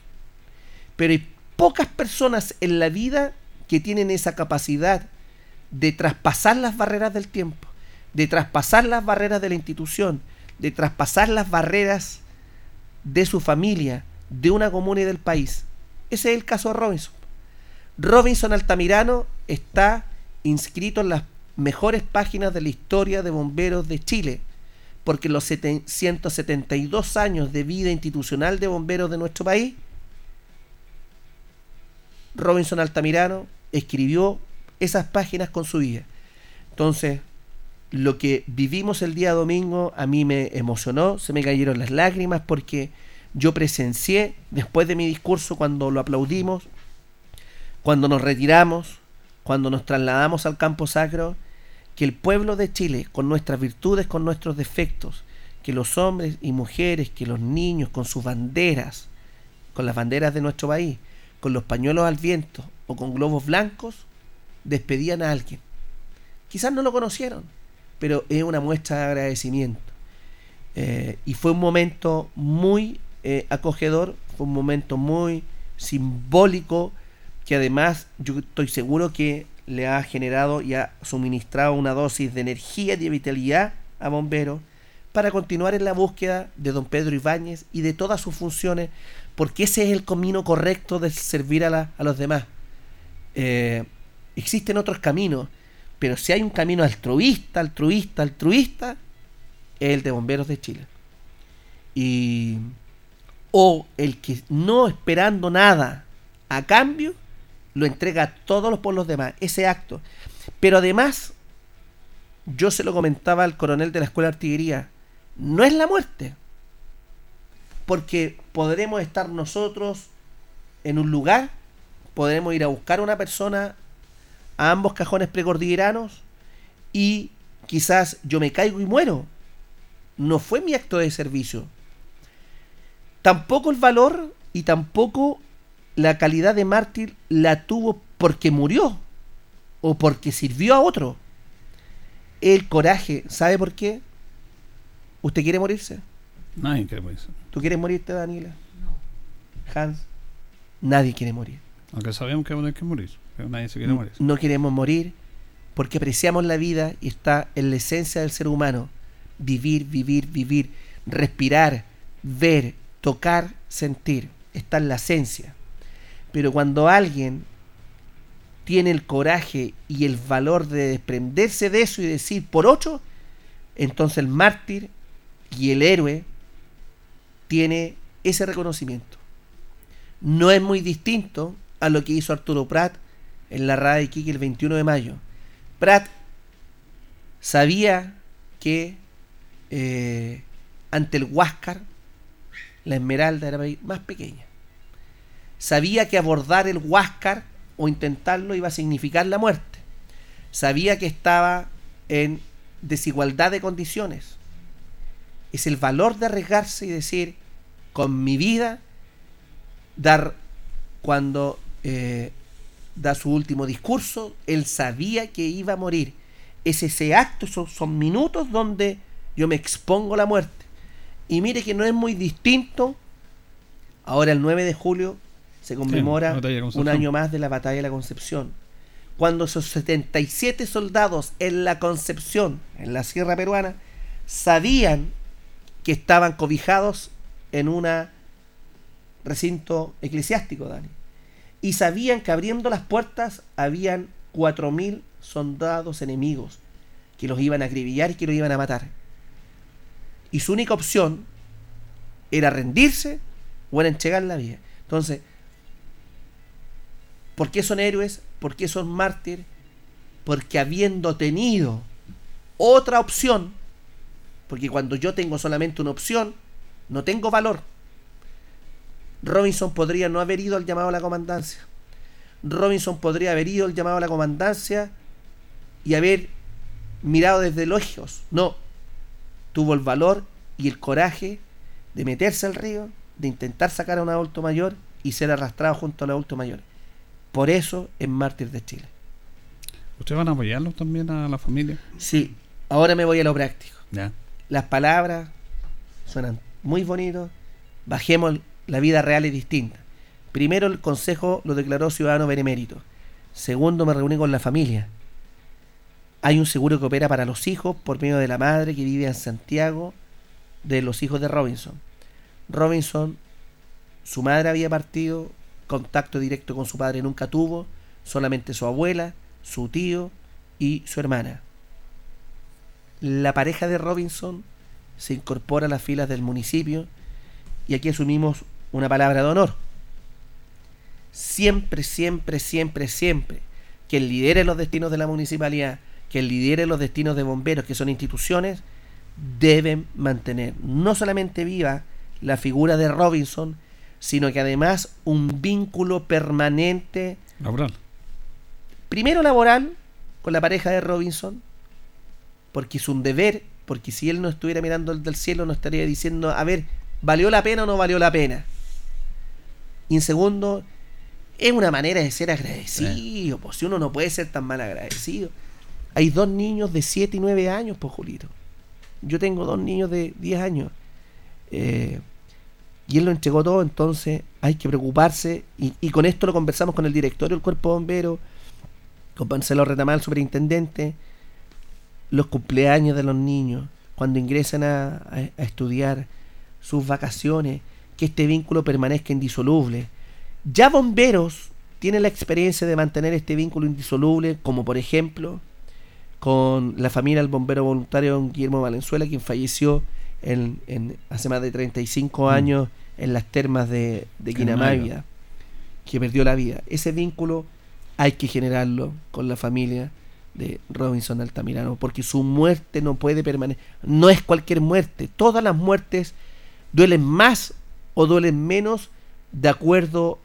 Pero hay pocas personas en la vida que tienen esa capacidad de traspasar las barreras del tiempo, de traspasar las barreras de la institución, de traspasar las barreras de su familia, de una comuna y del país. Ese es el caso de Robinson. Robinson Altamirano está inscrito en las mejores páginas de la historia de bomberos de Chile, porque los seten- 172 años de vida institucional de bomberos de nuestro país, Robinson Altamirano escribió esas páginas con su vida. Entonces, lo que vivimos el día domingo a mí me emocionó, se me cayeron las lágrimas porque yo presencié después de mi discurso cuando lo aplaudimos, cuando nos retiramos, cuando nos trasladamos al campo sacro, que el pueblo de Chile, con nuestras virtudes, con nuestros defectos, que los hombres y mujeres, que los niños con sus banderas, con las banderas de nuestro país, con los pañuelos al viento o con globos blancos, despedían a alguien. Quizás no lo conocieron, pero es una muestra de agradecimiento. Eh, y fue un momento muy eh, acogedor, fue un momento muy simbólico, que además yo estoy seguro que le ha generado y ha suministrado una dosis de energía y de vitalidad a bomberos para continuar en la búsqueda de don Pedro Ibáñez y de todas sus funciones, porque ese es el camino correcto de servir a, los demás. Eh, existen otros caminos, pero si hay un camino altruista, altruista, altruista, es el de Bomberos de Chile. Y o el que no esperando nada a cambio, lo entrega a todos los por los demás, ese acto. Pero además, yo se lo comentaba al coronel de la escuela de artillería, no es la muerte, porque podremos estar nosotros en un lugar, podremos ir a buscar a una persona a ambos cajones precordilleranos y quizás yo me caigo y muero. No fue mi acto de servicio. Tampoco el valor y tampoco la calidad de mártir la tuvo porque murió o porque sirvió a otro. El coraje, ¿sabe por qué? ¿Usted quiere morirse? Nadie quiere morirse. ¿Tú quieres morirte, Daniela? No. Hans, nadie quiere morir. Aunque sabemos que hay que morir, pero nadie se quiere No- morir. No queremos morir porque apreciamos la vida y está en la esencia del ser humano. Vivir, vivir, vivir, respirar, ver, tocar, sentir. Está en la esencia. Pero cuando alguien tiene el coraje y el valor de desprenderse de eso y decir por ocho, entonces el mártir y el héroe tiene ese reconocimiento. No es muy distinto a lo que hizo Arturo Prat en la radio de Iquique el 21 de mayo. Prat sabía que eh, ante el Huáscar la Esmeralda era más pequeña. Sabía que abordar el Huáscar o intentarlo iba a significar la muerte. Sabía que estaba en desigualdad de condiciones. Es el valor de arriesgarse y decir, con mi vida, dar cuando eh, da su último discurso, él sabía que iba a morir. Es ese acto, son, son minutos donde yo me expongo a la muerte. Y mire que no es muy distinto. Ahora el 9 de julio se conmemora un año más de la batalla de la Concepción. Cuando esos 77 soldados en la Concepción, en la sierra peruana, sabían que estaban cobijados en un recinto eclesiástico, Dani. Y sabían que abriendo las puertas habían 4.000 soldados enemigos que los iban a acribillar y que los iban a matar. Y su única opción era rendirse o era entregar la vida. Entonces, ¿por qué son héroes? ¿Por qué son mártires? Porque habiendo tenido otra opción, porque cuando yo tengo solamente una opción, no tengo valor. Robinson podría no haber ido al llamado a la comandancia. Robinson podría haber ido al llamado a la comandancia y haber mirado desde lejos. No, tuvo el valor y el coraje de meterse al río, de intentar sacar a un adulto mayor y ser arrastrado junto al adulto mayor. Por eso es mártir de Chile. ¿Ustedes van a apoyarlos también a la familia? Sí, ahora me voy a lo práctico. Ya. Las palabras suenan muy bonitos. Bajemos, la vida real es distinta. Primero, el consejo lo declaró ciudadano benemérito. Segundo, me reuní con la familia. Hay un seguro que opera para los hijos por medio de la madre que vive en Santiago, de los hijos de Robinson. Robinson, su madre había partido, contacto directo con su padre nunca tuvo, solamente su abuela, su tío y su hermana. La pareja de Robinson se incorpora a las filas del municipio y aquí asumimos una palabra de honor. Siempre, siempre, siempre, siempre, quien lidere los destinos de la municipalidad, quien lidere los destinos de bomberos, que son instituciones, deben mantener no solamente viva la figura de Robinson, sino que además un vínculo permanente Laboral. primero laboral con la pareja de Robinson, porque es un deber, porque si él no estuviera mirando el del cielo no estaría diciendo, a ver, ¿valió la pena o no valió la pena? Y en segundo, es una manera de ser agradecido, pues si uno no puede ser tan mal agradecido. Hay dos niños de 7 y 9 años, pues Julito. Yo tengo dos niños de 10 años. Eh, y él lo entregó todo, entonces hay que preocuparse. Y, con esto lo conversamos con el directorio del cuerpo bombero, con Marcelo Retamal, el superintendente. Los cumpleaños de los niños, cuando ingresan a- a estudiar, sus vacaciones, que este vínculo permanezca indisoluble. Ya bomberos tienen la experiencia de mantener este vínculo indisoluble, como por ejemplo con la familia del bombero voluntario don Guillermo Valenzuela, quien falleció en, en- hace más de 35 años en las termas de, de que perdió la vida. Ese vínculo hay que generarlo con la familia de Robinson Altamirano, porque su muerte no puede permanecer. No es cualquier muerte. Todas las muertes duelen más o duelen menos de acuerdo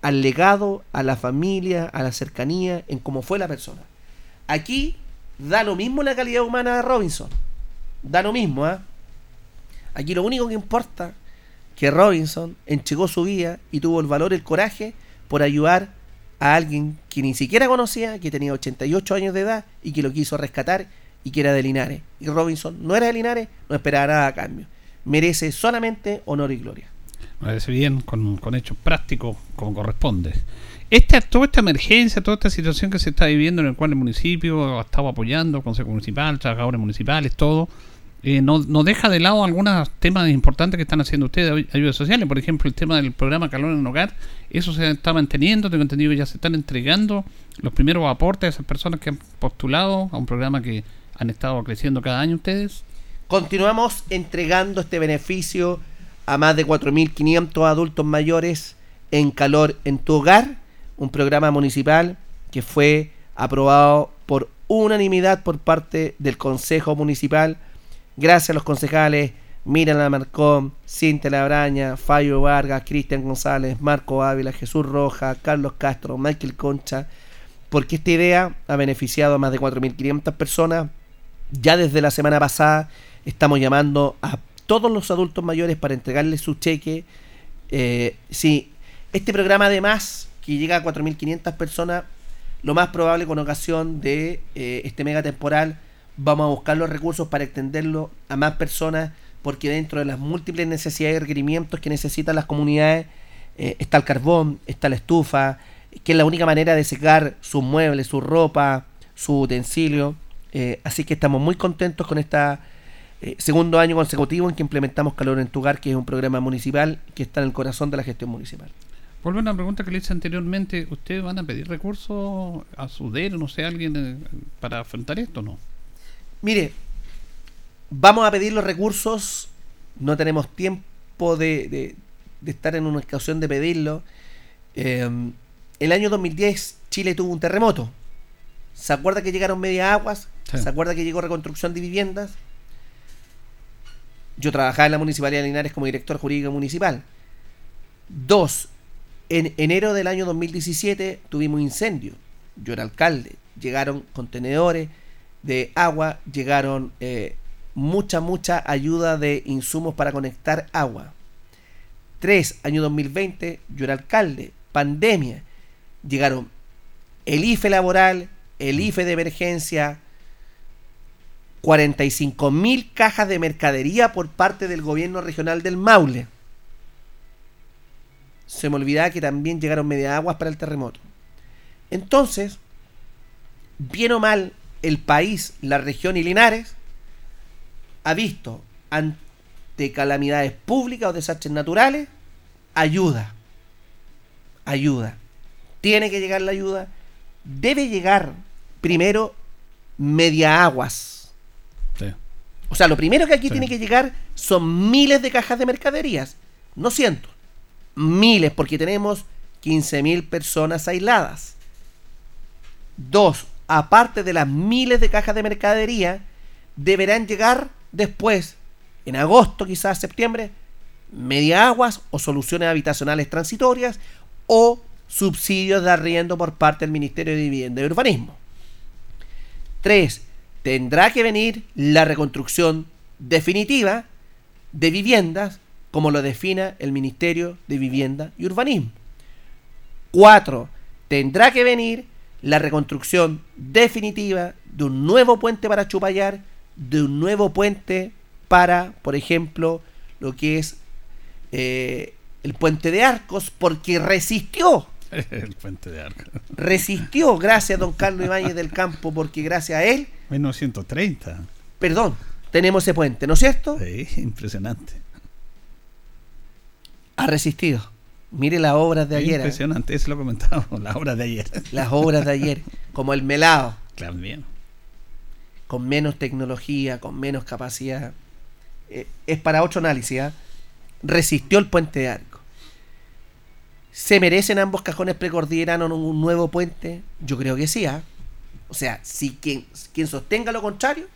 al legado, a la familia, a la cercanía, en cómo fue la persona. Aquí da lo mismo la calidad humana de Robinson. Da lo mismo, ¿ah? Aquí lo único que importa que Robinson enchegó su vida y tuvo el valor, el coraje por ayudar a alguien que ni siquiera conocía, que tenía 88 años de edad y que lo quiso rescatar y que era de Linares. Y Robinson no era de Linares, no esperaba nada a cambio. Merece solamente honor y gloria. Me parece bien, con, con hechos prácticos como corresponde. Esta, toda esta emergencia, toda esta situación que se está viviendo en el cual el municipio ha estado apoyando, Consejo Municipal, trabajadores municipales, todo, eh, no, no deja de lado algunos temas importantes que están haciendo ustedes de ayuda sociales. Por ejemplo, el tema del programa Calor en el Hogar, eso se está manteniendo, tengo entendido que ya se están entregando los primeros aportes a esas personas que han postulado a un programa que han estado creciendo cada año ustedes. Continuamos entregando este beneficio a más de 4.500 adultos mayores en calor en tu hogar, un programa municipal que fue aprobado por unanimidad por parte del Consejo Municipal, gracias a los concejales Miriam Lamarcón, Cintia Labraña, Fallo Vargas, Cristian González, Marco Ávila, Jesús Roja, Carlos Castro, Michael Concha, porque esta idea ha beneficiado a más de 4.500 personas. Ya desde la semana pasada estamos llamando a todos los adultos mayores para entregarles su cheque. Eh, si este programa además, que llega a 4.500 personas, lo más probable con ocasión de eh, este mega temporal, vamos a buscar los recursos para extenderlo a más personas, porque dentro de las múltiples necesidades y requerimientos que necesitan las comunidades, eh, está el carbón, está la estufa, que es la única manera de secar sus muebles, su ropa, su utensilio. Eh, así que estamos muy contentos con esta eh, segundo año consecutivo en que implementamos Calor en tu Hogar, que es un programa municipal que está en el corazón de la gestión municipal. Vuelvo a una pregunta que le hice anteriormente. ¿Ustedes van a pedir recursos a su DER, no sé, a alguien eh, para afrontar esto o no? Mire, vamos a pedir los recursos, no tenemos tiempo de, de- de estar en una ocasión de pedirlo. Eh, el año 2010 Chile tuvo un terremoto. ¿Se acuerda que llegaron media aguas? Sí. ¿Se acuerda que llegó reconstrucción de viviendas? Yo trabajaba en la Municipalidad de Linares como director jurídico municipal. Dos, en enero del año 2017 tuvimos incendio. Yo era alcalde. Llegaron contenedores de agua, llegaron eh, mucha, mucha ayuda de insumos para conectar agua. Tres, año 2020, yo era alcalde. Pandemia. Llegaron el IFE laboral, el IFE de emergencia, 45 mil cajas de mercadería por parte del gobierno regional del Maule. Se me olvidaba que también llegaron media aguas para el terremoto. Entonces, bien o mal, el país, la región y Linares ha visto ante calamidades públicas o desastres naturales ayuda. Ayuda. Tiene que llegar la ayuda. Debe llegar primero media aguas. O sea, lo primero que aquí tiene que llegar son miles de cajas de mercaderías, no cientos, miles, porque tenemos 15.000 personas aisladas. Dos, aparte de las miles de cajas de mercadería, deberán llegar después, en agosto, quizás septiembre, media aguas o soluciones habitacionales transitorias o subsidios de arriendo por parte del Ministerio de Vivienda y Urbanismo. Tres, tendrá que venir la reconstrucción definitiva de viviendas como lo defina el Ministerio de Vivienda y Urbanismo. 4. Tendrá que venir la reconstrucción definitiva de un nuevo puente para Chupayar, de un nuevo puente para, por ejemplo, lo que es eh, el puente de Arcos, porque resistió el puente de arco. resistió, gracias a don Carlos Ibáñez del Campo, porque gracias a él, 1930. perdón, tenemos ese puente, ¿no es cierto? Sí, impresionante. Ha resistido. Mire las obras de ayer. ¿eh? Impresionante, eso lo comentábamos, las obras de ayer. Las obras de ayer, como el melado, Claro, bien. con menos tecnología, con menos capacidad. Eh, es para otro análisis, ¿ah? resistió el puente de arco. ¿Se merecen ambos cajones precordilleranos un nuevo puente? Yo creo que sí, ¿ah? O sea, si quien, quien sostenga lo contrario,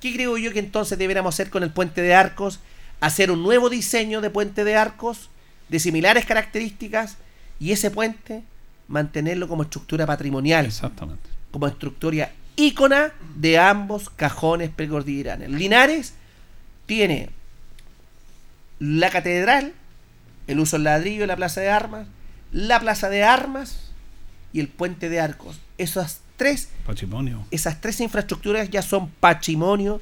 ¿qué creo yo que entonces deberíamos hacer con el puente de arcos? Hacer un nuevo diseño de puente de arcos de similares características y ese puente mantenerlo como estructura patrimonial. Exactamente. Como estructura ícona de ambos cajones precordilleranos. Linares tiene la catedral, el uso del ladrillo la plaza de armas, la plaza de armas y el puente de arcos. Esas tres, Patrimonio. esas tres infraestructuras ya son patrimonio,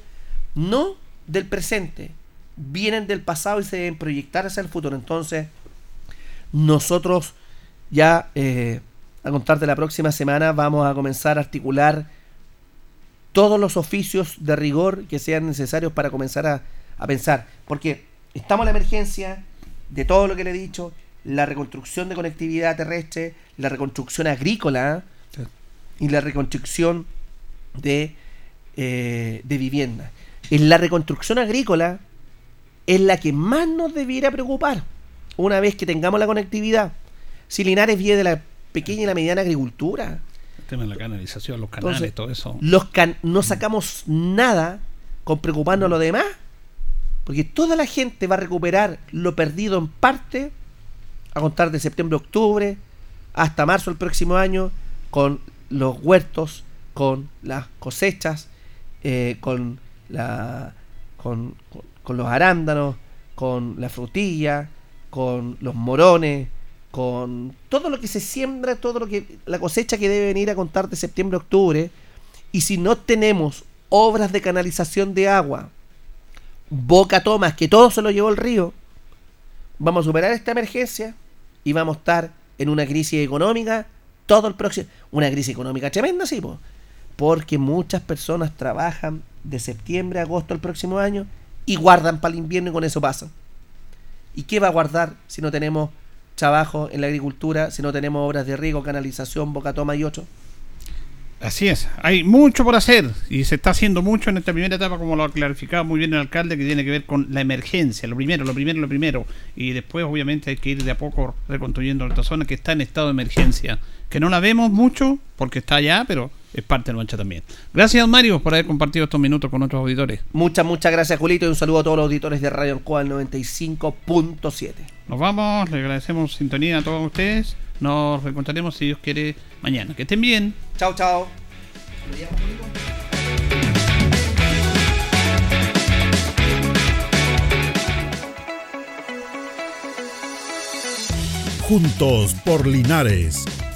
no del presente, vienen del pasado y se deben proyectar hacia el futuro. Entonces, nosotros ya eh, a contar de la próxima semana vamos a comenzar a articular todos los oficios de rigor que sean necesarios para comenzar a, a pensar. Porque estamos en la emergencia de todo lo que le he dicho, la reconstrucción de conectividad terrestre, la reconstrucción agrícola y la reconstrucción de, eh, de vivienda. En la reconstrucción agrícola es la que más nos debiera preocupar una vez que tengamos la conectividad. Si Linares viene de la pequeña y la mediana agricultura, El tema de la canalización, los canales, entonces, todo eso. los can- no sacamos nada con preocuparnos lo demás, porque toda la gente va a recuperar lo perdido en parte a contar de septiembre, octubre, hasta marzo del próximo año, con los huertos, con las cosechas, eh, con, la, con, con- con los arándanos, con la frutilla, con los morones, con todo lo que se siembra, todo lo que la cosecha que debe venir a contar de septiembre, octubre, y si no tenemos obras de canalización de agua, Boca Tomas, que todo se lo llevó el río, vamos a superar esta emergencia y vamos a estar en una crisis económica todo el próximo. Una crisis económica tremenda, sí, po, porque muchas personas trabajan de septiembre a agosto del próximo año y guardan para el invierno y con eso pasan. ¿Y qué va a guardar si no tenemos trabajo en la agricultura, si no tenemos obras de riego, canalización, boca toma y otro? Así es, hay mucho por hacer y se está haciendo mucho en esta primera etapa, como lo ha clarificado muy bien el alcalde, que tiene que ver con la emergencia, lo primero, lo primero, lo primero. Y después, obviamente, hay que ir de a poco reconstruyendo esta zona que está en estado de emergencia, que no la vemos mucho porque está allá, pero es parte de Mancha también. Gracias, Mario, por haber compartido estos minutos con nuestros auditores. Muchas, muchas gracias, Julito, y un saludo a todos los auditores de Radio Ancoa 95.7. Nos vamos, le agradecemos sintonía a todos ustedes. Nos reencontraremos, si Dios quiere, mañana. Que estén bien. Chao, chao. Juntos por Linares